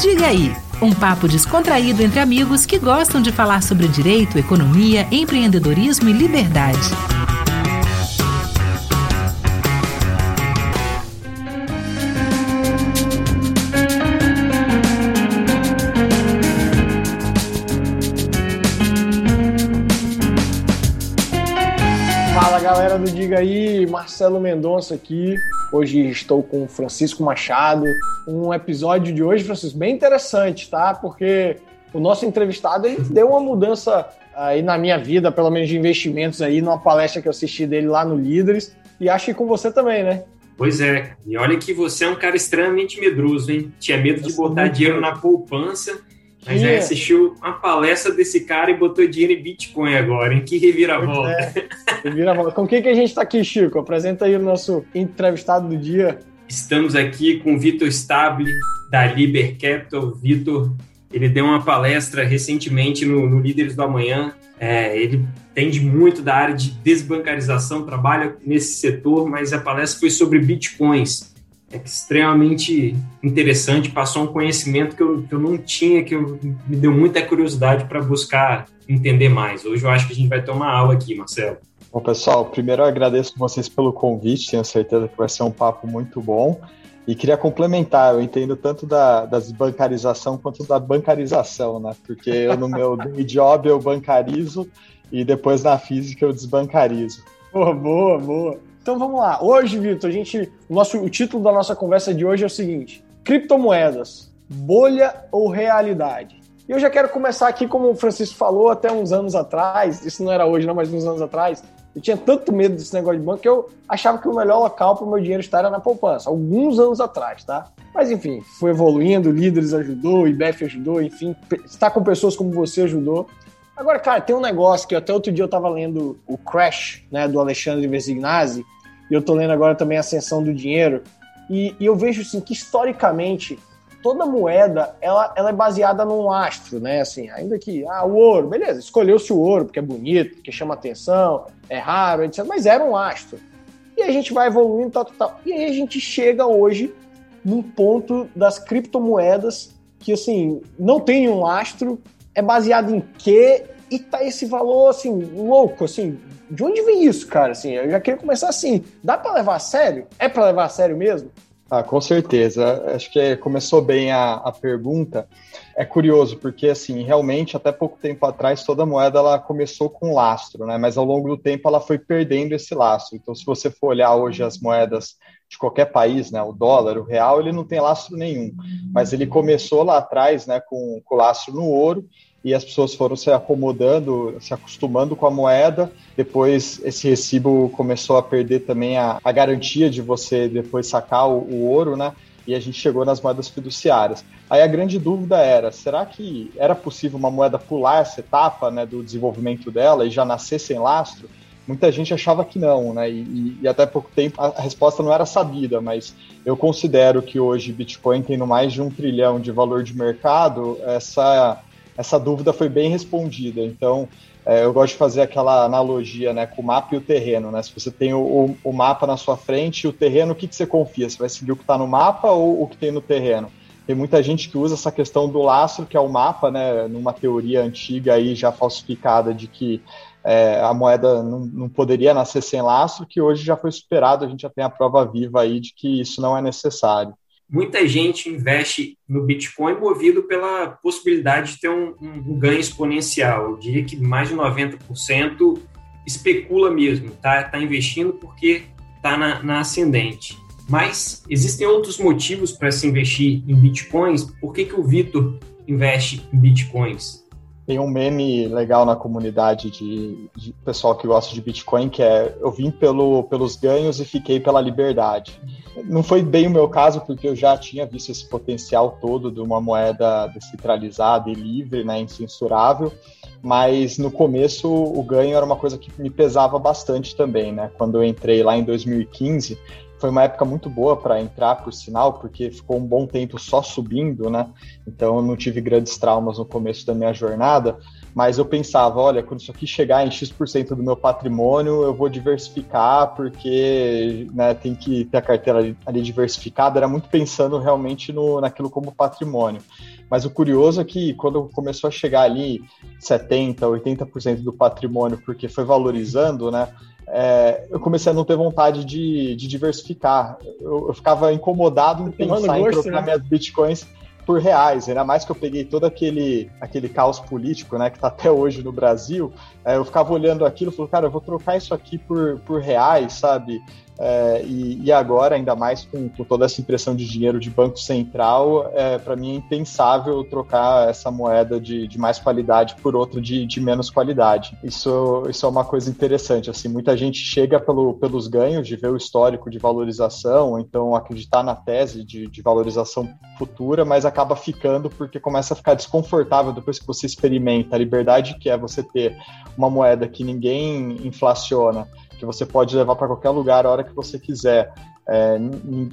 Diga aí, um papo descontraído entre amigos que gostam de falar sobre direito, economia, empreendedorismo e liberdade. Aí, Marcelo Mendonça aqui. Hoje estou com o Francisco Machado. Um episódio de hoje, Francisco, bem interessante, tá? Porque o nosso entrevistado ele deu uma mudança aí na minha vida, pelo menos de investimentos aí, numa palestra que eu assisti dele lá no Líderes. E acho que com você também, né? Pois é. E olha que você é um cara extremamente medroso, hein? Tinha medo de botar dinheiro na poupança mas aí assistiu uma palestra desse cara e botou dinheiro em Bitcoin agora, em que reviravolta. É, reviravolta. Com quem que a gente está aqui, Chico? Apresenta aí o nosso entrevistado do dia. Estamos aqui com o Vitor Stable, da Liber Capital. Vitor, ele deu uma palestra recentemente no, no Líderes do Amanhã. É, ele entende muito da área de desbancarização, trabalha nesse setor, mas a palestra foi sobre bitcoins extremamente interessante, passou um conhecimento que eu, que eu não tinha, que eu, me deu muita curiosidade para buscar entender mais. Hoje eu acho que a gente vai ter uma aula aqui, Marcelo. Bom, pessoal, primeiro eu agradeço vocês pelo convite, tenho certeza que vai ser um papo muito bom. E queria complementar, eu entendo tanto da, da desbancarização quanto da bancarização, né? Porque eu, no meu job eu bancarizo e depois na física eu desbancarizo. Boa, boa, boa. Então vamos lá. Hoje, Vitor, a gente, o, nosso, o título da nossa conversa de hoje é o seguinte: criptomoedas, bolha ou realidade? E eu já quero começar aqui, como o Francisco falou, até uns anos atrás, isso não era hoje, não, mas uns anos atrás, eu tinha tanto medo desse negócio de banco que eu achava que o melhor local para o meu dinheiro estar era na poupança, alguns anos atrás, tá? Mas enfim, foi evoluindo, líderes ajudou, IBEF ajudou, enfim, estar com pessoas como você ajudou. Agora, cara, tem um negócio que até outro dia eu estava lendo o Crash, né, do Alexandre Versignazzi, e eu tô lendo agora também Ascensão do Dinheiro, e, e eu vejo assim que historicamente toda moeda ela, ela é baseada num astro, né? Assim, ainda que ah, o ouro, beleza, escolheu-se o ouro porque é bonito, porque chama atenção, é raro, etc. Mas era um astro. E a gente vai evoluindo, tal, tal, tal. E aí a gente chega hoje num ponto das criptomoedas que assim não tem um astro, é baseado em quê? E tá esse valor assim louco, assim de onde vem isso, cara? Assim, eu já queria começar assim. Dá para levar a sério? É para levar a sério mesmo? Ah, com certeza. Acho que começou bem a, a pergunta. É curioso, porque assim, realmente, até pouco tempo atrás, toda moeda ela começou com lastro, né? Mas ao longo do tempo ela foi perdendo esse lastro. Então, se você for olhar hoje as moedas de qualquer país, né? O dólar, o real, ele não tem lastro nenhum. Mas ele começou lá atrás, né, com, com lastro no ouro, e as pessoas foram se acomodando, se acostumando com a moeda. Depois, esse recibo começou a perder também a, a garantia de você depois sacar o, o ouro, né? E a gente chegou nas moedas fiduciárias. Aí a grande dúvida era: será que era possível uma moeda pular essa etapa né, do desenvolvimento dela e já nascer sem lastro? Muita gente achava que não, né? E, e, até pouco tempo a resposta não era sabida, mas eu considero que hoje Bitcoin tendo mais de um trilhão de valor de mercado, essa essa dúvida foi bem respondida. Então, é, eu gosto de fazer aquela analogia né, com o mapa e o terreno. Né? Se você tem o, o, mapa na sua frente e o terreno, o que, que você confia? Você vai seguir o que está no mapa ou o que tem no terreno? Tem muita gente que usa essa questão do lastro, que é o mapa, né, numa teoria antiga aí já falsificada de que é, a moeda não, não, poderia nascer sem lastro, que hoje já foi superado, a gente já tem a prova viva aí de que isso não é necessário muita gente investe no Bitcoin movido pela possibilidade de ter um, um, ganho exponencial. Eu diria que mais de 90% especula mesmo, tá, tá investindo porque está na, na ascendente. Mas existem outros motivos para se investir em bitcoins. Por que, que o Vitor investe em bitcoins? Tem um meme legal na comunidade de, de, pessoal que gosta de Bitcoin, que é eu vim pelo, pelos ganhos e fiquei pela liberdade. Não foi bem o meu caso, porque eu já tinha visto esse potencial todo de uma moeda descentralizada e livre, né, incensurável, mas no começo o ganho era uma coisa que me pesava bastante também, né? Quando eu entrei lá em 2015, foi uma época muito boa para entrar, por sinal, porque ficou um bom tempo só subindo, né? Então eu não tive grandes traumas no começo da minha jornada, mas eu pensava, olha, quando isso aqui chegar em X% do meu patrimônio, eu vou diversificar, porque né, tem que ter a carteira ali, ali diversificada. Era muito pensando realmente no, naquilo como patrimônio. Mas o curioso é que quando começou a chegar ali 70%, 80% do patrimônio, porque foi valorizando, né? É, eu comecei a não ter vontade de, de diversificar. Eu, eu, ficava incomodado em pensar gosto, em trocar né? minhas bitcoins por reais, ainda mais que eu peguei todo aquele, aquele caos político, né, que está até hoje no Brasil, é, eu ficava olhando aquilo e falei, cara, eu vou trocar isso aqui por, por reais, sabe? É, e, e, agora, ainda mais com, com, toda essa impressão de dinheiro de Banco Central, é, para mim é impensável trocar essa moeda de, de mais qualidade por outra de, de, menos qualidade. Isso, isso é uma coisa interessante. Assim, muita gente chega pelo, pelos ganhos de ver o histórico de valorização, então acreditar na tese de, de valorização futura, mas acaba ficando porque começa a ficar desconfortável depois que você experimenta a liberdade que é você ter uma moeda que ninguém inflaciona que você pode levar para qualquer lugar a hora que você quiser. É,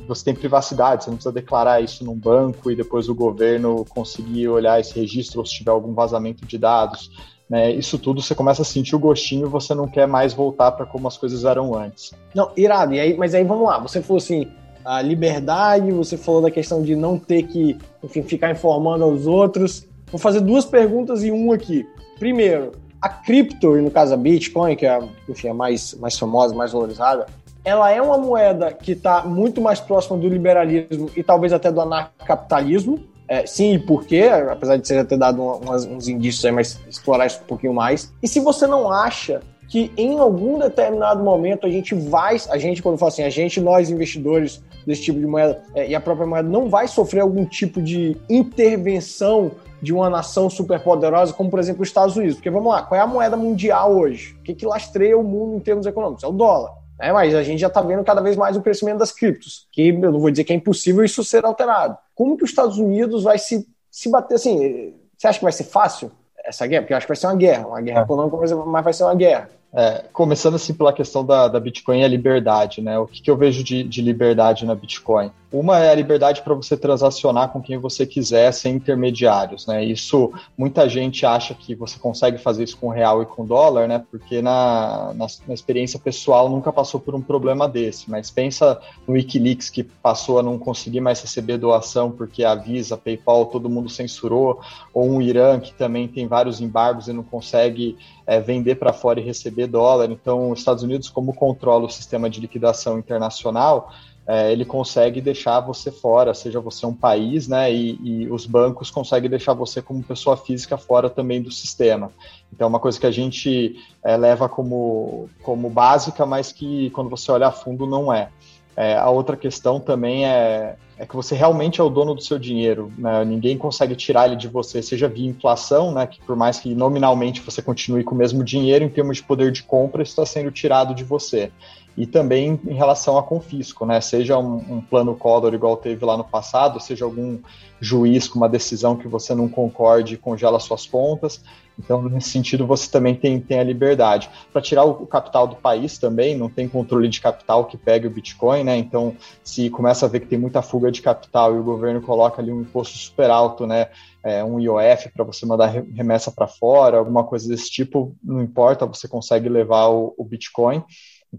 você tem privacidade, você não precisa declarar isso num banco e depois o governo conseguir olhar esse registro ou se tiver algum vazamento de dados. Né, isso tudo você começa a sentir o gostinho, você não quer mais voltar para como as coisas eram antes. Não, irado. E aí, mas aí vamos lá. Você falou assim, a liberdade, você falou da questão de não ter que, enfim, ficar informando aos outros. Vou fazer duas perguntas e um aqui. Primeiro, a cripto, e no caso a Bitcoin, que é enfim, a mais, mais famosa, mais valorizada, ela é uma moeda que está muito mais próxima do liberalismo e talvez até do anarcapitalismo. É, sim, e por quê? Apesar de você já ter dado umas, uns indícios aí, mas explorar isso um pouquinho mais. E se você não acha que em algum determinado momento a gente vai, a gente, quando fala assim, a gente, nós investidores desse tipo de moeda é, e a própria moeda não vai sofrer algum tipo de intervenção de uma nação superpoderosa, como por exemplo os Estados Unidos. Porque vamos lá, qual é a moeda mundial hoje? O que, que lastreia o mundo em termos econômicos? É o dólar. É, mas a gente já está vendo cada vez mais o crescimento das criptos, que eu não vou dizer que é impossível isso ser alterado. Como que os Estados Unidos vai se, se bater assim? Você acha que vai ser fácil essa guerra? Porque eu acho que vai ser uma guerra, uma guerra é. econômica, mas vai ser uma guerra. É, começando assim pela questão da, da Bitcoin e a liberdade, né? O que, que eu vejo de, de liberdade na Bitcoin? Uma é a liberdade para você transacionar com quem você quiser sem intermediários, né? Isso muita gente acha que você consegue fazer isso com real e com dólar, né? Porque na, na, na experiência pessoal nunca passou por um problema desse. Mas pensa no WikiLeaks que passou a não conseguir mais receber doação porque a Visa, PayPal, todo mundo censurou, ou um Irã que também tem vários embargos e não consegue é, vender para fora e receber dólar. Então, os Estados Unidos, como controla o sistema de liquidação internacional, é, ele consegue deixar você fora, seja você um país, né? E, e, os bancos conseguem deixar você como pessoa física fora também do sistema. Então, é uma coisa que a gente é, leva como, como básica, mas que quando você olha a fundo não é. É, a outra questão também é, é que você realmente é o dono do seu dinheiro. Né? Ninguém consegue tirar ele de você, seja via inflação, né? que por mais que nominalmente você continue com o mesmo dinheiro, em termos de poder de compra, está sendo tirado de você. E também em relação a confisco, né? seja um, um plano Collor igual teve lá no passado, seja algum juiz com uma decisão que você não concorde e congela suas contas, então, nesse sentido, você também tem, tem a liberdade. Para tirar o, capital do país também, não tem controle de capital que pegue o Bitcoin, né? Então, se começa a ver que tem muita fuga de capital e o governo coloca ali um imposto super alto, né? É, um IOF para você mandar remessa para fora, alguma coisa desse tipo, não importa, você consegue levar o, o Bitcoin.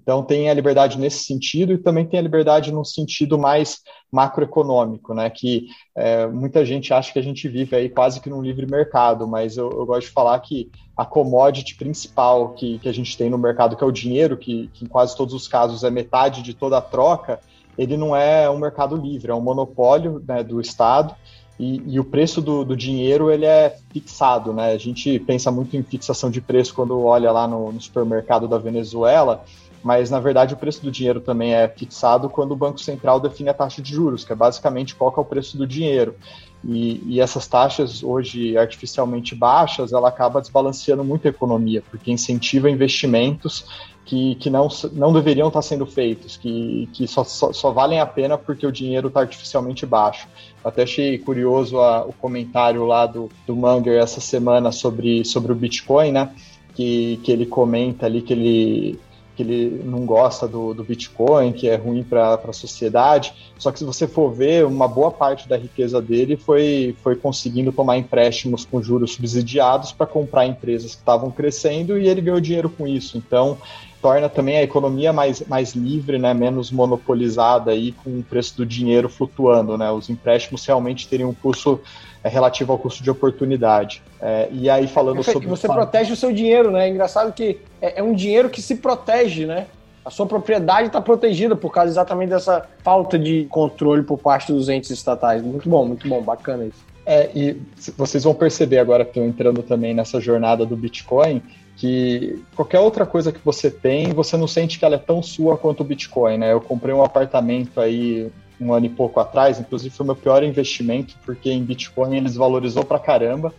Então, tem a liberdade nesse sentido e também tem a liberdade no sentido mais macroeconômico, né? Que é, muita gente acha que a gente vive aí quase que num livre mercado, mas eu, eu gosto de falar que a commodity principal que, que a gente tem no mercado, que é o dinheiro, que, que em quase todos os casos é metade de toda a troca, ele não é um mercado livre, é um monopólio né, do Estado. E, e, o preço do, do, dinheiro ele é fixado, né? A gente pensa muito em fixação de preço quando olha lá no, no supermercado da Venezuela, mas na verdade o preço do dinheiro também é fixado quando o Banco Central define a taxa de juros, que é basicamente qual é o preço do dinheiro. E, e, essas taxas hoje artificialmente baixas, ela acaba desbalanceando muito a economia, porque incentiva investimentos que, que não, não deveriam estar sendo feitos, que, que só, só, só valem a pena porque o dinheiro está artificialmente baixo. Até achei curioso a, o comentário lá do, do Munger essa semana sobre, sobre o Bitcoin, né? Que, que ele comenta ali que ele que ele não gosta do, do Bitcoin, que é ruim para a sociedade. Só que se você for ver, uma boa parte da riqueza dele foi, foi conseguindo tomar empréstimos com juros subsidiados para comprar empresas que estavam crescendo e ele ganhou dinheiro com isso. Então, torna também a economia mais, mais livre, né, menos monopolizada aí com o preço do dinheiro flutuando, né? Os empréstimos realmente teriam um custo é, relativo ao custo de oportunidade. É, e aí falando Perfeito, sobre você protege o seu dinheiro, né? É engraçado que é, é um dinheiro que se protege, né? A sua propriedade está protegida por causa exatamente dessa falta de controle por parte dos entes estatais. Muito bom, muito bom, bacana isso. É, e vocês vão perceber agora que estão entrando também nessa jornada do Bitcoin, que qualquer outra coisa que você tem, você não sente que ela é tão sua quanto o Bitcoin, né? Eu comprei um apartamento aí um ano e pouco atrás, inclusive foi meu pior investimento, porque em Bitcoin eles valorizou pra caramba.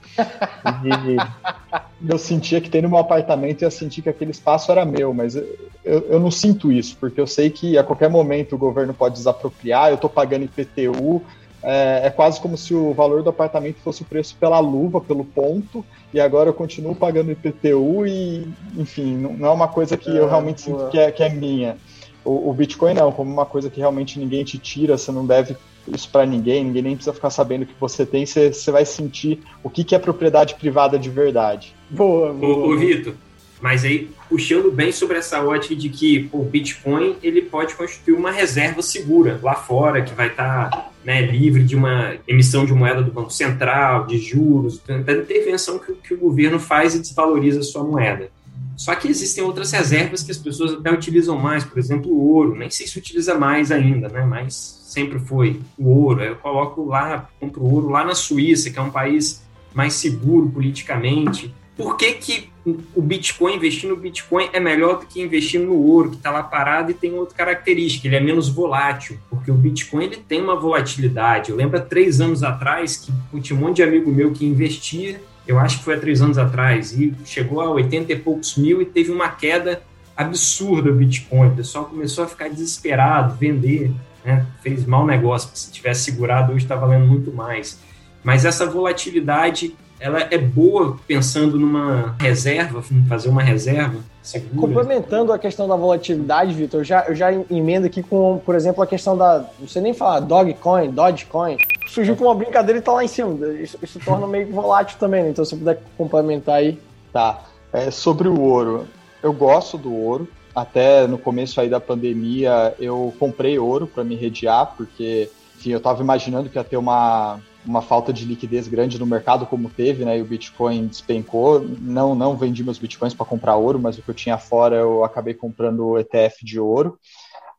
e eu sentia que tendo meu apartamento, eu senti que aquele espaço era meu, mas eu, eu, não sinto isso, porque eu sei que a qualquer momento o governo pode desapropriar, eu tô pagando IPTU, é, é, quase como se o valor do apartamento fosse o preço pela luva, pelo ponto, e agora eu continuo pagando IPTU e, enfim, não, não é uma coisa que é, eu realmente sinto que é, que é minha. O, o, Bitcoin não, como uma coisa que realmente ninguém te tira, você não deve isso para ninguém, ninguém nem precisa ficar sabendo o que você tem, você, você vai sentir o que, que é propriedade privada de verdade. Boa, boa. Ô, ô Vitor, mas aí, puxando bem sobre essa ótica de que o Bitcoin ele pode constituir uma reserva segura lá fora, que vai estar tá, né, livre de uma emissão de moeda do Banco Central, de juros, da intervenção que, que o governo faz e desvaloriza a sua moeda. Só que existem outras reservas que as pessoas até utilizam mais, por exemplo, o ouro. Nem sei se utiliza mais ainda, né? Mas sempre foi o ouro. Eu coloco lá, compro ouro lá na Suíça, que é um país mais seguro politicamente por que, que o Bitcoin, investir no Bitcoin é melhor do que investir no ouro, que está lá parado e tem outra característica, ele é menos volátil, porque o Bitcoin ele tem uma volatilidade. Eu lembro há três anos atrás que tinha um monte de amigo meu que investia, eu acho que foi há três anos atrás, e chegou a 80 e poucos mil e teve uma queda absurda o Bitcoin. O pessoal começou a ficar desesperado, vender, né? fez mau negócio, porque se tivesse segurado hoje está valendo muito mais. Mas essa volatilidade ela é boa pensando numa reserva, fazer uma reserva segura. Complementando a questão da volatilidade, Vitor, eu já, eu já emendo aqui com, por exemplo, a questão da, não sei nem falar, Dogcoin, Dogecoin, surgiu com uma brincadeira e tá lá em cima. Isso, isso torna meio volátil também, né? Então, se puder complementar aí. Tá. É, sobre o ouro, eu gosto do ouro. Até no começo aí da pandemia, eu comprei ouro para me redear, porque, enfim, eu estava imaginando que ia ter uma, uma falta de liquidez grande no mercado como teve, né? E o Bitcoin despencou. Não, não vendi meus bitcoins para comprar ouro, mas o que eu tinha fora eu acabei comprando o ETF de ouro.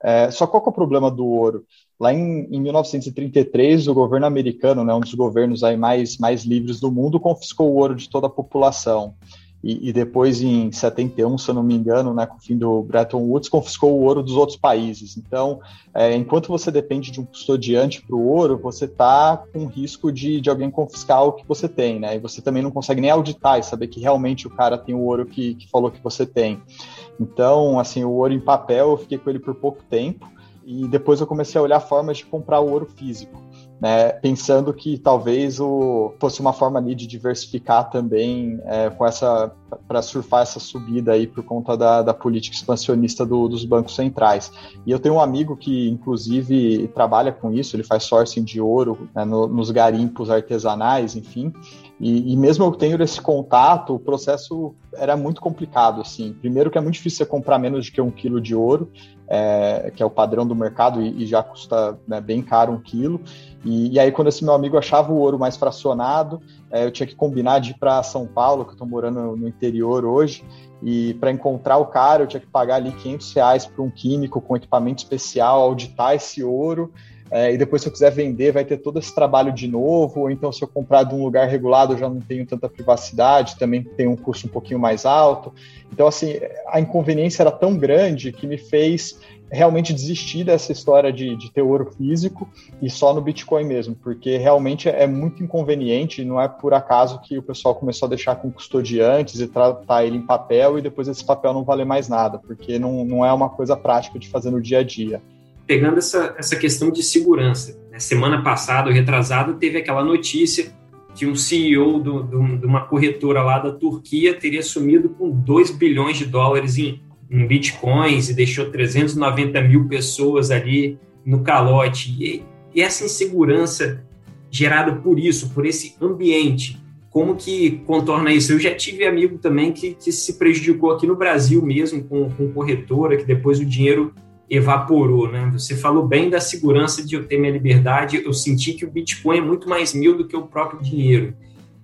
É, só qual é o problema do ouro? Lá em, em 1933, o governo americano, né, um dos governos aí mais, mais livres do mundo, confiscou o ouro de toda a população e, e, depois em 71, se eu não me engano, né, com o fim do Bretton Woods, confiscou o ouro dos outros países. Então, é, enquanto você depende de um custodiante para o ouro, você está com risco de, de alguém confiscar o que você tem, né? E você também não consegue nem auditar e saber que realmente o cara tem o ouro que, que falou que você tem. Então, assim, o ouro em papel, eu fiquei com ele por pouco tempo e depois eu comecei a olhar formas de comprar o ouro físico né, pensando que talvez o, fosse uma forma ali de diversificar também é, com essa para surfar essa subida aí por conta da, da política expansionista do, dos bancos centrais. E eu tenho um amigo que inclusive trabalha com isso, ele faz sourcing de ouro né, no, nos garimpos artesanais, enfim. E, e, mesmo eu tendo esse contato, o processo era muito complicado, assim. Primeiro que é muito difícil você comprar menos de que um quilo de ouro, é, que é o padrão do mercado e, e já custa né, bem caro um quilo. E, e, aí, quando esse meu amigo achava o ouro mais fracionado, é, eu tinha que combinar de ir para São Paulo, que eu estou morando no interior hoje, e para encontrar o cara, eu tinha que pagar ali 500 reais para um químico com equipamento especial, auditar esse ouro. É, e depois, se eu quiser vender, vai ter todo esse trabalho de novo. Ou então, se eu comprar de um lugar regulado, eu já não tenho tanta privacidade, também tem um custo um pouquinho mais alto. Então, assim, a inconveniência era tão grande que me fez realmente desistir dessa história de, de ter ouro físico e só no Bitcoin mesmo, porque realmente é muito inconveniente, não é por acaso que o pessoal começou a deixar com custodiantes e tratar ele em papel e depois esse papel não vale mais nada, porque não, não é uma coisa prática de fazer no dia a dia. Pegando essa, essa questão de segurança, né? semana passada, retrasada, teve aquela notícia que um CEO do, do, de uma corretora lá da Turquia teria sumido com 2 bilhões de dólares em em bitcoins e deixou 390 mil pessoas ali no calote. E, e essa insegurança gerada por isso, por esse ambiente, como que contorna isso? Eu já tive amigo também que, que se prejudicou aqui no Brasil mesmo com, com corretora, que depois o dinheiro evaporou, né? Você falou bem da segurança de eu ter minha liberdade, eu senti que o Bitcoin é muito mais meu do que o próprio dinheiro.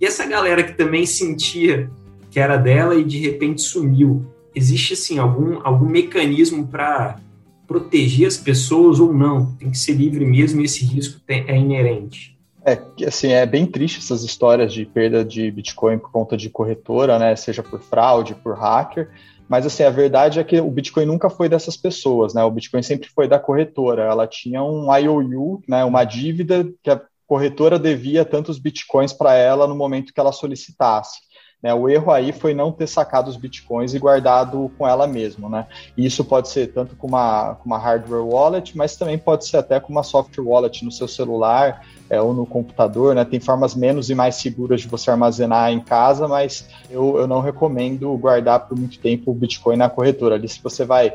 E essa galera que também sentia que era dela e de repente sumiu, existe assim algum algum mecanismo para proteger as pessoas ou não? Tem que ser livre mesmo e esse risco é inerente. É, assim, é bem triste essas histórias de perda de Bitcoin por conta de corretora, né? Seja por fraude, por hacker. Mas assim, a verdade é que o Bitcoin nunca foi dessas pessoas, né? O Bitcoin sempre foi da corretora. Ela tinha um IOU, né? Uma dívida que a corretora devia tantos bitcoins para ela no momento que ela solicitasse. Né, o erro aí foi não ter sacado os bitcoins e guardado com ela mesmo. Né? E isso pode ser tanto com uma, com uma hardware wallet, mas também pode ser até com uma software wallet no seu celular é, ou no computador. Né? Tem formas menos e mais seguras de você armazenar em casa, mas eu, eu não recomendo guardar por muito tempo o Bitcoin na corretora. Ali, se você vai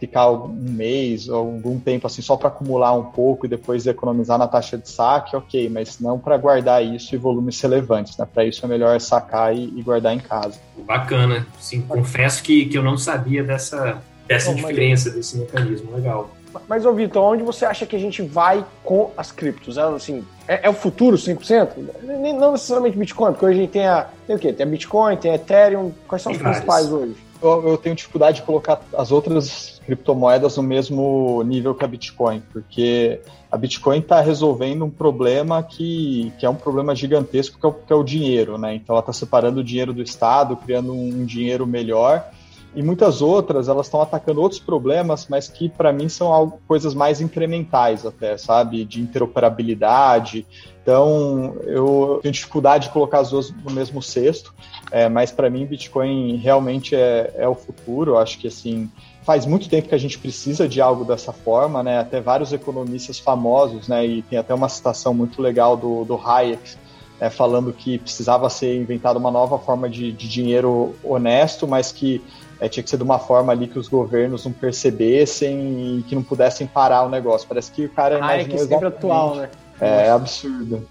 ficar um mês ou algum tempo assim só para acumular um pouco e depois economizar na taxa de saque, ok, mas não para guardar isso em volumes relevantes, né? Para isso é melhor sacar e, e, guardar em casa. Bacana, sim, confesso que, que eu não sabia dessa, dessa diferença, mas... desse mecanismo, legal. Mas, ô Vitor, onde você acha que a gente vai com as criptos? É, assim, é, é o futuro, 5%? Não necessariamente Bitcoin, porque hoje a gente tem a, tem o quê? Tem a Bitcoin, tem a Ethereum, quais são os principais hoje? Eu, eu tenho dificuldade de colocar as outras criptomoedas no mesmo nível que a Bitcoin, porque a Bitcoin está resolvendo um problema que, que é um problema gigantesco, que é o, que é o dinheiro, né? Então ela está separando o dinheiro do Estado, criando um dinheiro melhor, e muitas outras elas estão atacando outros problemas, mas que para mim são algo, coisas mais incrementais até, sabe, de interoperabilidade. Então eu tenho dificuldade de colocar as duas no mesmo cesto, é, mas para mim Bitcoin realmente é, é o futuro. Eu acho que assim faz muito tempo que a gente precisa de algo dessa forma, né? Até vários economistas famosos, né? E tem até uma citação muito legal do, do Hayek é, falando que precisava ser inventada uma nova forma de, de dinheiro honesto, mas que é, tinha que ser de uma forma ali que os governos não percebessem e que não pudessem parar o negócio. Parece que o cara ah, é que sempre atual, né? É, é absurdo.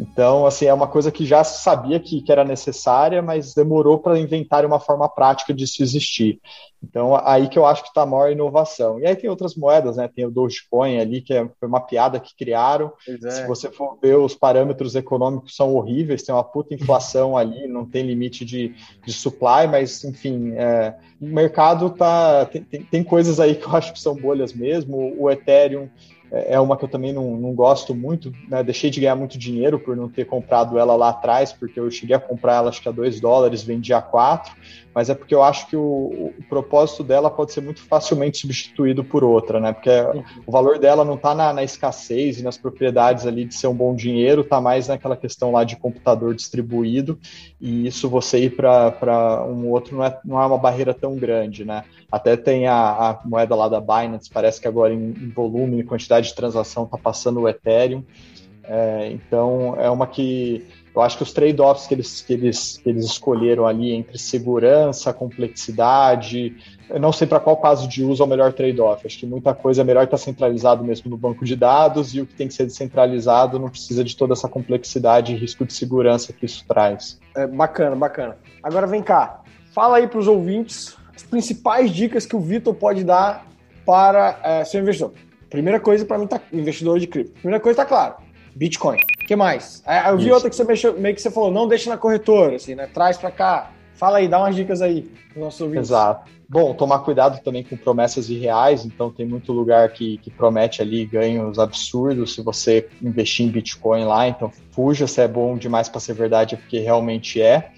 Então, assim, é uma coisa que já se sabia que, que era necessária, mas demorou para inventar uma forma prática de se existir. Então, aí que eu acho que está a maior inovação. E aí tem outras moedas, né? Tem o Dogecoin ali, que é, foi uma piada que criaram. É. Se você for ver, os parâmetros econômicos são horríveis, tem uma puta inflação ali, não tem limite de, de supply, mas, enfim, é, o mercado tá. Tem, tem, tem coisas aí que eu acho que são bolhas mesmo. O Ethereum é, é uma que eu também não, não gosto muito, né? Deixei de ganhar muito dinheiro por não ter comprado ela lá atrás, porque eu cheguei a comprar ela acho que a 2 dólares, vendi a 4, mas é porque eu acho que o, o, propósito dela pode ser muito facilmente substituído por outra, né? Porque uhum. o valor dela não está na, na, escassez e nas propriedades ali de ser um bom dinheiro, está mais naquela questão lá de computador distribuído, e isso você ir para um outro não é, não é uma barreira tão grande, né? Até tem a, a moeda lá da Binance, parece que agora em, em volume, em quantidade de transação, está passando o Ethereum. É, então, é uma que eu acho que os trade-offs que eles, que, eles, que eles escolheram ali entre segurança, complexidade, eu não sei para qual caso de uso é o melhor trade-off. Acho que muita coisa é melhor estar centralizado mesmo no banco de dados e o que tem que ser descentralizado não precisa de toda essa complexidade e risco de segurança que isso traz. É, bacana, bacana. Agora vem cá, fala aí para os ouvintes as principais dicas que o Vitor pode dar para é, ser investidor. Primeira coisa para mim tá investidor de cripto. Primeira coisa tá claro, Bitcoin. O que mais? Eu vi Isso. outra que você mexeu, meio que você falou, não deixa na corretora, assim, né? Traz para cá. Fala aí, dá umas dicas aí para nossos ouvintes. Exato. Bom, tomar cuidado também com promessas irreais, então tem muito lugar que, que promete ali ganhos absurdos se você investir em Bitcoin lá, então fuja se é bom demais para ser verdade, é porque realmente é.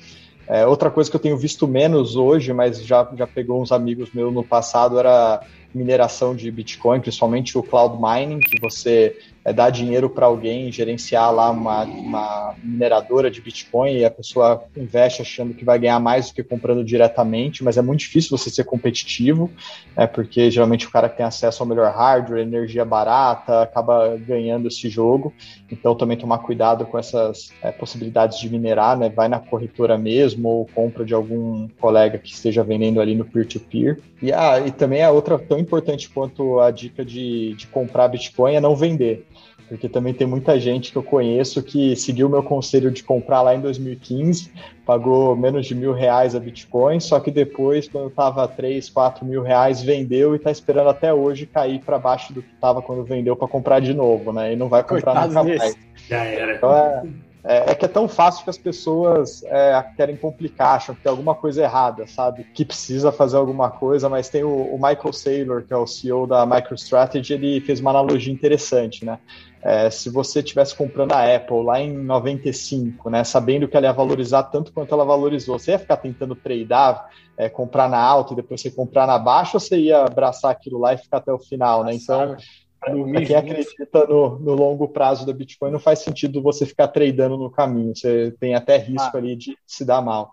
É, outra coisa que eu tenho visto menos hoje, mas já, já pegou uns amigos meus no passado, era mineração de Bitcoin, principalmente o cloud mining, que você é, dar dinheiro para alguém gerenciar lá uma, uma mineradora de Bitcoin e a pessoa investe achando que vai ganhar mais do que comprando diretamente, mas é muito difícil você ser competitivo, é, porque geralmente o cara que tem acesso ao melhor hardware, energia barata, acaba ganhando esse jogo. Então também tomar cuidado com essas é, possibilidades de minerar, né? Vai na corretora mesmo ou compra de algum colega que esteja vendendo ali no peer-to-peer. -peer. E, ah, e também a outra tão importante quanto a dica de, de comprar Bitcoin é não vender porque também tem muita gente que eu conheço que seguiu o meu conselho de comprar lá em 2015, pagou menos de mil reais a Bitcoin, só que depois, quando estava 3, 4 mil reais, vendeu e está esperando até hoje cair para baixo do que estava quando vendeu para comprar de novo, né? E não vai comprar Coitado nunca mais. Já era. Então é, é, é, que é tão fácil que as pessoas é, querem complicar, acham que tem alguma coisa errada, sabe? Que precisa fazer alguma coisa, mas tem o, o Michael Saylor, que é o CEO da MicroStrategy, ele fez uma analogia interessante, né? É, se você estivesse comprando a Apple lá em 95, né, sabendo que ela ia valorizar tanto quanto ela valorizou, você ia ficar tentando tradar, é, comprar na alta e depois você comprar na baixa, ou você ia abraçar aquilo lá e ficar até o final, né? Então, para quem acredita no, no, longo prazo da Bitcoin, não faz sentido você ficar tradando no caminho, você tem até risco ah. ali de se dar mal.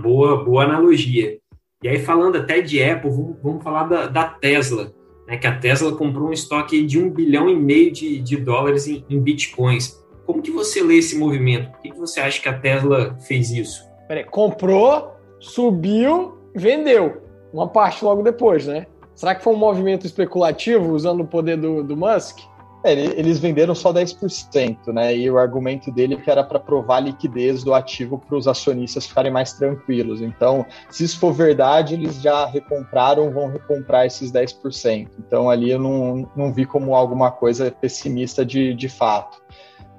Boa, boa analogia. E aí, falando até de Apple, vamos, vamos falar da, da Tesla né, que a Tesla comprou um estoque de um bilhão e meio de, de dólares em, em, bitcoins. Como que você lê esse movimento? Por que, que você acha que a Tesla fez isso? Peraí, comprou, subiu, vendeu. Uma parte logo depois, né? Será que foi um movimento especulativo usando o poder do, do Musk? É, eles venderam só 10%, né? E o argumento dele é que era para provar a liquidez do ativo para os acionistas ficarem mais tranquilos. Então, se isso for verdade, eles já recompraram, vão recomprar esses 10%. Então, ali eu não, não vi como alguma coisa pessimista de, de fato.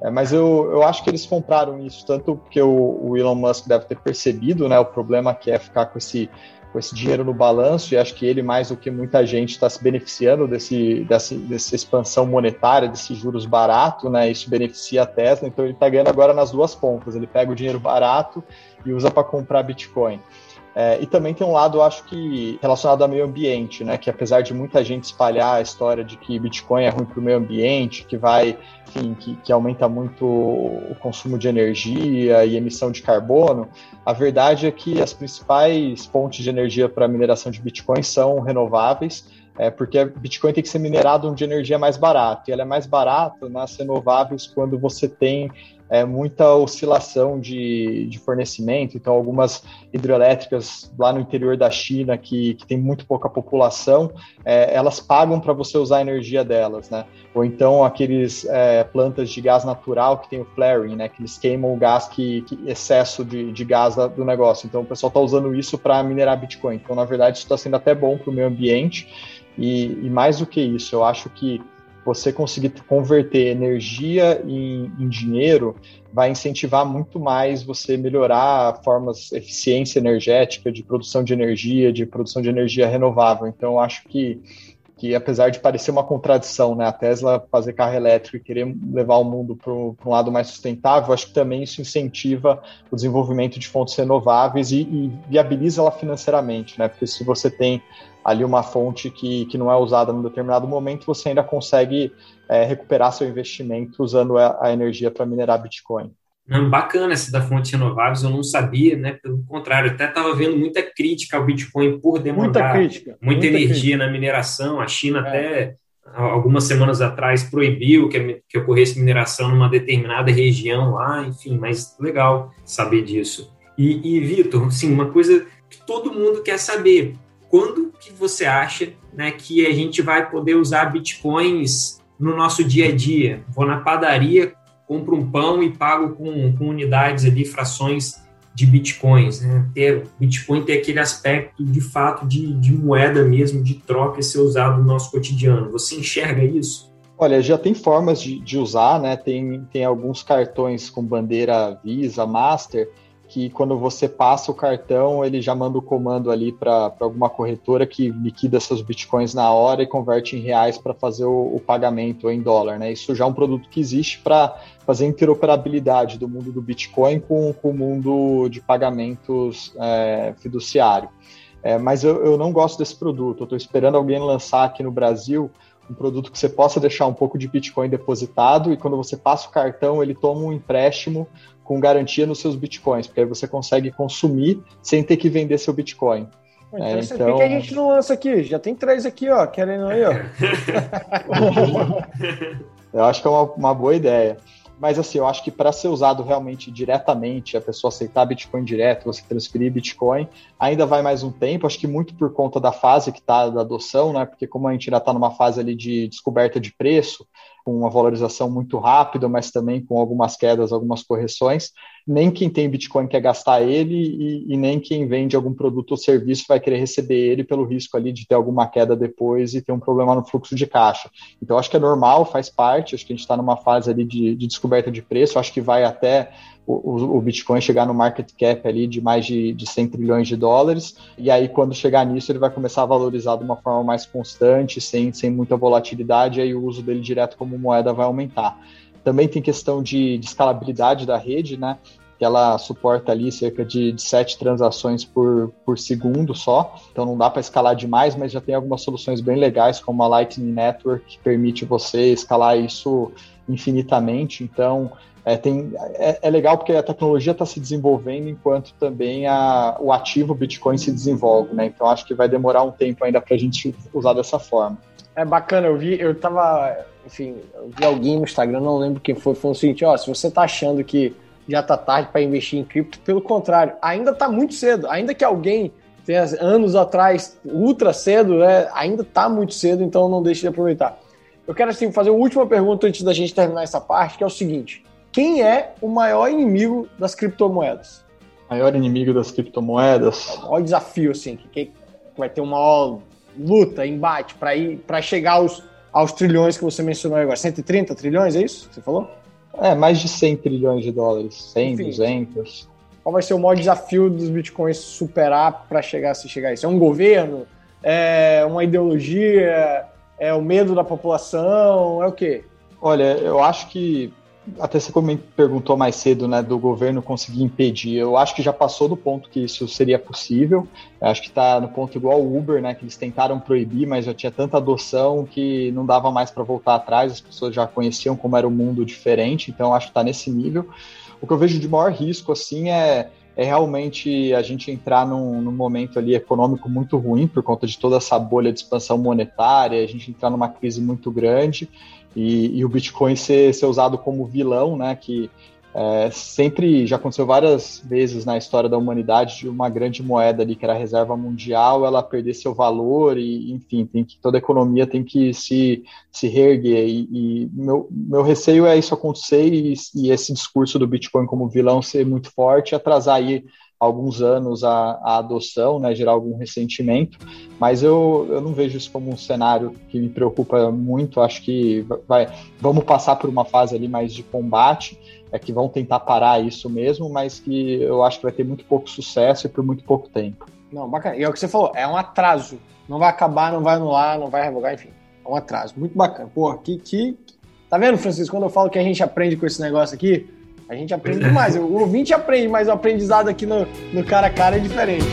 É, mas eu, eu acho que eles compraram isso tanto porque o, o Elon Musk deve ter percebido, né? O problema que é ficar com esse com esse dinheiro no balanço, e acho que ele, mais do que muita gente, está se beneficiando desse, dessa, dessa expansão monetária, desses juros baratos, né? Isso beneficia a Tesla, então ele está ganhando agora nas duas pontas. Ele pega o dinheiro barato e usa para comprar Bitcoin. É, e também tem um lado, acho que, relacionado ao meio ambiente, né? Que apesar de muita gente espalhar a história de que Bitcoin é ruim para o meio ambiente, que vai, enfim, que, que, aumenta muito o consumo de energia e emissão de carbono, a verdade é que as principais fontes de energia para mineração de Bitcoin são renováveis, é porque Bitcoin tem que ser minerado onde a energia é mais barata, e ela é mais barata nas renováveis quando você tem é, muita oscilação de, de fornecimento, então algumas hidrelétricas lá no interior da China, que, que tem muito pouca população, é, elas pagam para você usar a energia delas, né? Ou então aqueles é, plantas de gás natural que tem o flaring, né? Que eles queimam o gás, que, que excesso de, de gás do negócio. Então o pessoal está usando isso para minerar Bitcoin. Então, na verdade, isso está sendo até bom para o meio ambiente. E, e mais do que isso, eu acho que você conseguir converter energia em, em, dinheiro vai incentivar muito mais você melhorar formas eficiência energética de produção de energia, de produção de energia renovável. Então, acho que que apesar de parecer uma contradição, né, a Tesla fazer carro elétrico e querer levar o mundo para um lado mais sustentável, acho que também isso incentiva o desenvolvimento de fontes renováveis e, e viabiliza ela financeiramente, né, porque se você tem ali uma fonte que, que não é usada num determinado momento, você ainda consegue é, recuperar seu investimento usando a, a energia para minerar Bitcoin. Não, bacana essa da fontes renováveis, eu não sabia, né? Pelo contrário, até estava vendo muita crítica ao Bitcoin por demandar muita, crítica, muita, muita energia crítica. na mineração. A China é. até algumas semanas atrás proibiu que, que ocorresse mineração numa determinada região lá, enfim, mas legal saber disso. E, e Vitor, assim, uma coisa que todo mundo quer saber, quando que você acha né, que a gente vai poder usar bitcoins no nosso dia a dia? Vou na padaria, compro um pão e pago com, com unidades ali, frações de bitcoins. Né? Ter, Bitcoin tem aquele aspecto de fato de, de moeda mesmo, de troca e ser usado no nosso cotidiano. Você enxerga isso? Olha, já tem formas de, de usar, né? Tem, tem alguns cartões com bandeira Visa, Master, que quando você passa o cartão, ele já manda o comando ali para alguma corretora que liquida seus bitcoins na hora e converte em reais para fazer o, o, pagamento em dólar. Né? Isso já é um produto que existe para fazer interoperabilidade do mundo do Bitcoin com, com o mundo de pagamentos é, fiduciário. É, mas eu, eu não gosto desse produto. Eu estou esperando alguém lançar aqui no Brasil um produto que você possa deixar um pouco de Bitcoin depositado e quando você passa o cartão, ele toma um empréstimo com garantia nos seus Bitcoins, porque aí você consegue consumir sem ter que vender seu Bitcoin. Então, é, então... Por que a gente não lança aqui? Já tem três aqui, ó, querendo aí, ó. Eu acho que é uma, uma boa ideia. Mas assim, eu acho que para ser usado realmente diretamente, a pessoa aceitar Bitcoin direto, você transferir Bitcoin, ainda vai mais um tempo, acho que muito por conta da fase que está da adoção, né? Porque como a gente ainda está numa fase ali de descoberta de preço, com uma valorização muito rápida, mas também com algumas quedas, algumas correções, nem quem tem Bitcoin quer gastar ele e, e, nem quem vende algum produto ou serviço vai querer receber ele pelo risco ali de ter alguma queda depois e ter um problema no fluxo de caixa. Então, acho que é normal, faz parte, acho que a gente está numa fase ali de, de descoberta de preço, acho que vai até o, o, Bitcoin chegar no market cap ali de mais de, de 100 trilhões de dólares, e aí quando chegar nisso ele vai começar a valorizar de uma forma mais constante, sem, sem muita volatilidade, e aí o uso dele direto como moeda vai aumentar. Também tem questão de, de escalabilidade da rede, né? que ela suporta ali cerca de, de sete transações por, por segundo só, então não dá para escalar demais, mas já tem algumas soluções bem legais, como a Lightning Network, que permite você escalar isso infinitamente, então é, tem, é, é, legal porque a tecnologia está se desenvolvendo enquanto também a, o ativo Bitcoin se desenvolve, né? Então acho que vai demorar um tempo ainda para a gente usar dessa forma. É bacana, eu vi, eu tava, enfim, eu vi alguém no Instagram, não lembro quem foi, falou o seguinte, ó, se você tá achando que já tá tarde para investir em cripto, pelo contrário, ainda tá muito cedo, ainda que alguém tenha anos atrás, ultra cedo, né, ainda tá muito cedo, então não deixe de aproveitar. Eu quero assim fazer uma última pergunta antes da gente terminar essa parte, que é o seguinte: quem é o maior inimigo das criptomoedas? Maior inimigo das criptomoedas? É o maior desafio, assim, que, vai ter uma maior luta, embate para ir para chegar aos, aos trilhões que você mencionou agora. 130 trilhões, é isso que você falou? É, mais de 100 trilhões de dólares. 100, Enfim, 200. Qual vai ser o maior desafio dos bitcoins superar para chegar se chegar a isso? É um governo? É uma ideologia? É o medo da população? É o quê? Olha, eu acho que até você perguntou mais cedo, né, do governo conseguir impedir. Eu acho que já passou do ponto que isso seria possível. Eu acho que está no ponto igual o Uber, né, que eles tentaram proibir, mas já tinha tanta adoção que não dava mais para voltar atrás. As pessoas já conheciam como era o um mundo diferente. Então, acho que está nesse nível. O que eu vejo de maior risco, assim, é é realmente a gente entrar num, num, momento ali econômico muito ruim por conta de toda essa bolha de expansão monetária, a gente entrar numa crise muito grande e, e o Bitcoin ser, ser usado como vilão, né? Que é, sempre já aconteceu várias vezes na história da humanidade de uma grande moeda ali que era a reserva mundial, ela perder seu valor e, enfim, tem que toda a economia tem que se, se reerguer e, e meu, meu receio é isso acontecer e, e, esse discurso do Bitcoin como vilão ser muito forte, atrasar aí alguns anos a, a adoção, né, gerar algum ressentimento, mas eu, eu não vejo isso como um cenário que me preocupa muito, acho que vai, vamos passar por uma fase ali mais de combate, é que vão tentar parar isso mesmo, mas que eu acho que vai ter muito pouco sucesso e por muito pouco tempo. Não, bacana. E é o que você falou, é um atraso. Não vai acabar, não vai anular, não vai revogar, enfim. É um atraso. Muito bacana. Pô, que, que... Tá vendo, Francisco, quando eu falo que a gente aprende com esse negócio aqui, a gente aprende demais. O ouvinte aprende, mas o aprendizado aqui no, no cara a cara é diferente.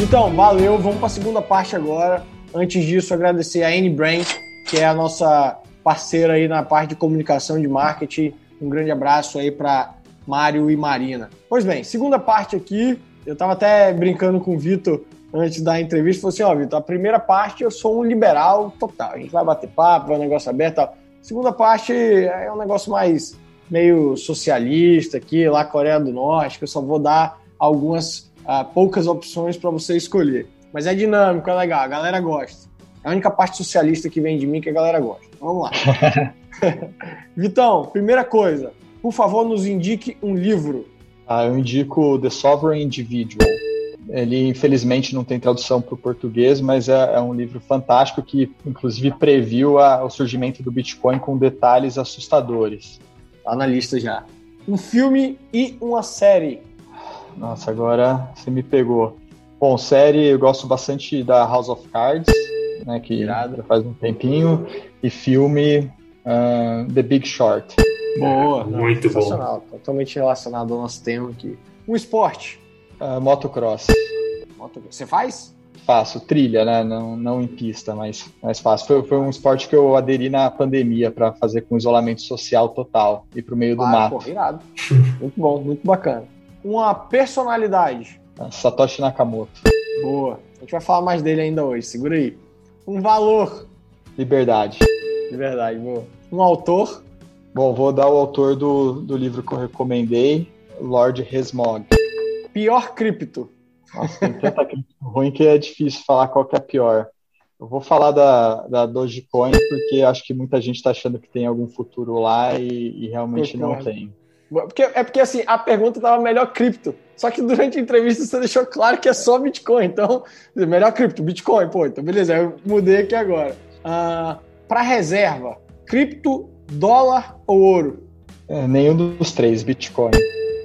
Então, valeu. Vamos para a segunda parte agora. Antes disso, agradecer a N-Brain, que é a nossa parceira aí na parte de comunicação de marketing. Um grande abraço aí para Mário e Marina. Pois bem, segunda parte aqui, eu estava até brincando com o Vitor antes da entrevista, falou assim, ó, Vitor, a primeira parte eu sou um liberal total, a gente vai bater papo, vai um negócio aberto tal. Segunda parte é um negócio mais meio socialista aqui, lá Coreia do Norte, que eu só vou dar algumas uh, poucas opções para você escolher. Mas é dinâmico, é legal, a galera gosta. É a única parte socialista que vem de mim que a galera gosta. Vamos lá. Vitão, primeira coisa, por favor, nos indique um livro. Ah, eu indico The Sovereign Individual. Ele, infelizmente, não tem tradução para o português, mas é, é, um livro fantástico que, inclusive, previu a, o surgimento do Bitcoin com detalhes assustadores. Tá na lista já. Um filme e uma série. Nossa, agora você me pegou. Bom, série, eu gosto bastante da House of Cards, né, que Irado. já faz um tempinho, e filme uh, The Big Short. Boa. Muito bom. Sensacional. Totalmente relacionado ao nosso tema aqui. Um esporte. Uh, motocross. Moto- Você faz? Faço trilha, né? Não, não em pista, mas, mas faço. Foi, foi um esporte que eu aderi na pandemia para fazer com isolamento social total e pro meio do Ah, mato. pô, irado. muito bom, muito bacana. Uma personalidade. Satoshi Nakamoto. Boa. A gente vai falar mais dele ainda hoje. Segura aí. Um valor. Liberdade. De verdade, boa. Um autor. Bom, vou dar o autor do, do livro que eu recomendei, Lord Resmog. Pior cripto. Nossa, tem tanta crítica ruim que é difícil falar qual que é a pior. Eu vou falar da, da Dogecoin porque acho que muita gente está achando que tem algum futuro lá e, e realmente não Concordo. tem. Porque, é porque assim, a pergunta tava melhor cripto. Só que durante a entrevista você deixou claro que é só Bitcoin. Então, melhor cripto, Bitcoin, pô. Então, beleza, eu mudei aqui agora. Ah, para reserva, cripto, dólar ou ouro? É, nenhum dos três, Bitcoin.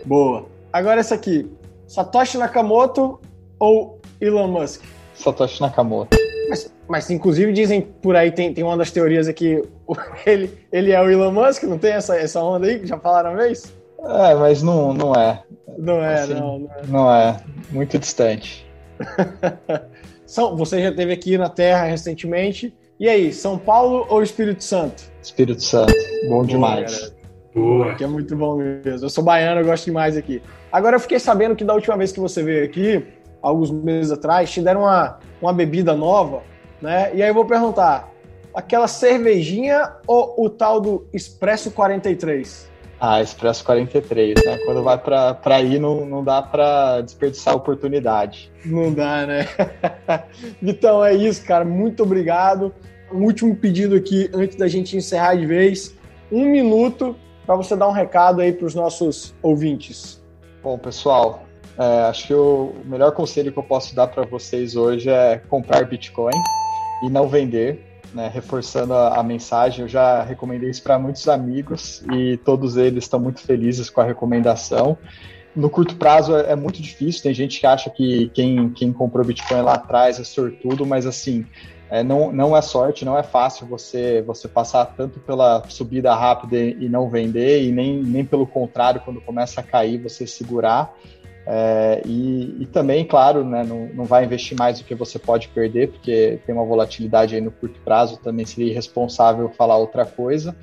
Boa. Agora essa aqui. Satoshi Nakamoto ou Elon Musk? Satoshi Nakamoto. Mas, mas inclusive dizem por aí, tem, tem uma das teorias aqui, ele, ele é o Elon Musk, não tem essa, essa onda aí que já falaram vez? É, mas não, não é. Não é, Assim. não, não é. Não é. Muito distante. São, você já esteve aqui na Terra recentemente. E aí, São Paulo ou Espírito Santo? Espírito Santo. Bom demais. galera. Boa. Que é muito bom mesmo. Eu sou baiano, eu gosto demais aqui. Agora eu fiquei sabendo que da última vez que você veio aqui, alguns meses atrás, te deram uma, uma bebida nova, né? E aí eu vou perguntar: aquela cervejinha ou o tal do Expresso 43? Ah, Expresso 43, né? Quando vai pra, pra ir, não, não dá pra desperdiçar a oportunidade. Não dá, né? Vitão, é isso, cara. Muito obrigado. Um último pedido aqui antes da gente encerrar de vez. Um minuto para você dar um recado aí para os nossos ouvintes. Bom, pessoal, é, acho que o melhor conselho que eu posso dar para vocês hoje é comprar Bitcoin e não vender. Né, reforçando a, a mensagem, eu já recomendei isso para muitos amigos e todos eles estão muito felizes com a recomendação. No curto prazo é, é muito difícil, tem gente que acha que quem, quem comprou Bitcoin lá atrás é sortudo, mas assim, é, não, não é sorte, não é fácil você, você passar tanto pela subida rápida e não vender, e nem, nem pelo contrário, quando começa a cair, você segurar. É, e, e, também, claro, né, não, não vai investir mais do que você pode perder, porque tem uma volatilidade aí no curto prazo, também seria irresponsável falar outra coisa.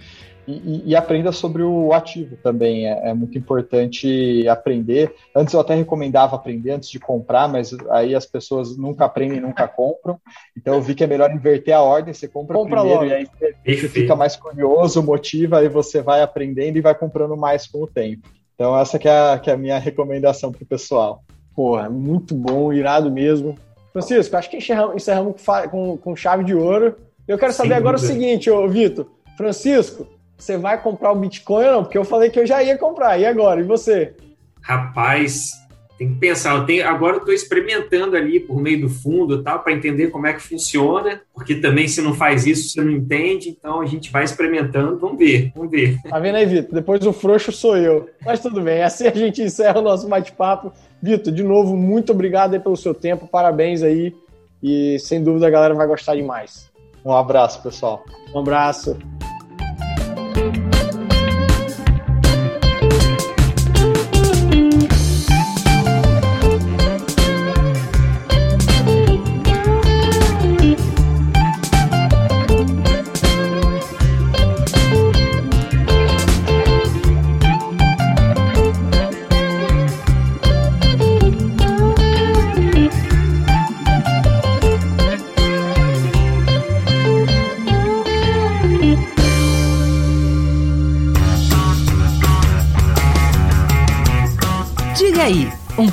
E, e, e aprenda sobre o ativo também, é, é, muito importante aprender. Antes eu até recomendava aprender antes de comprar, mas aí as pessoas nunca aprendem, nunca compram. Então eu vi que é melhor inverter a ordem, você compra, compra primeiro logo. e aí você, você fica mais curioso, motiva, aí você vai aprendendo e vai comprando mais com o tempo. Então, essa que é a, que é a minha recomendação para o pessoal. Porra, muito bom, irado mesmo. Francisco, acho que encerramos, encerramos com, com, chave de ouro. Eu quero saber Sem agora dúvida. o seguinte, ô Vitor. Francisco, você vai comprar o Bitcoin ou não? Porque eu falei que eu já ia comprar. E agora? E você? Rapaz, tem que pensar. Eu tenho, agora eu estou experimentando ali por meio do fundo tal, para entender como é que funciona, porque também se não faz isso, você não entende, então a gente vai experimentando, vamos ver, vamos ver. Tá vendo aí, Vitor? Depois o frouxo sou eu. Mas tudo bem, assim a gente encerra o nosso bate-papo. Vitor, de novo, muito obrigado aí pelo seu tempo, parabéns aí, e sem dúvida a galera vai gostar demais. Um abraço, pessoal. Um abraço.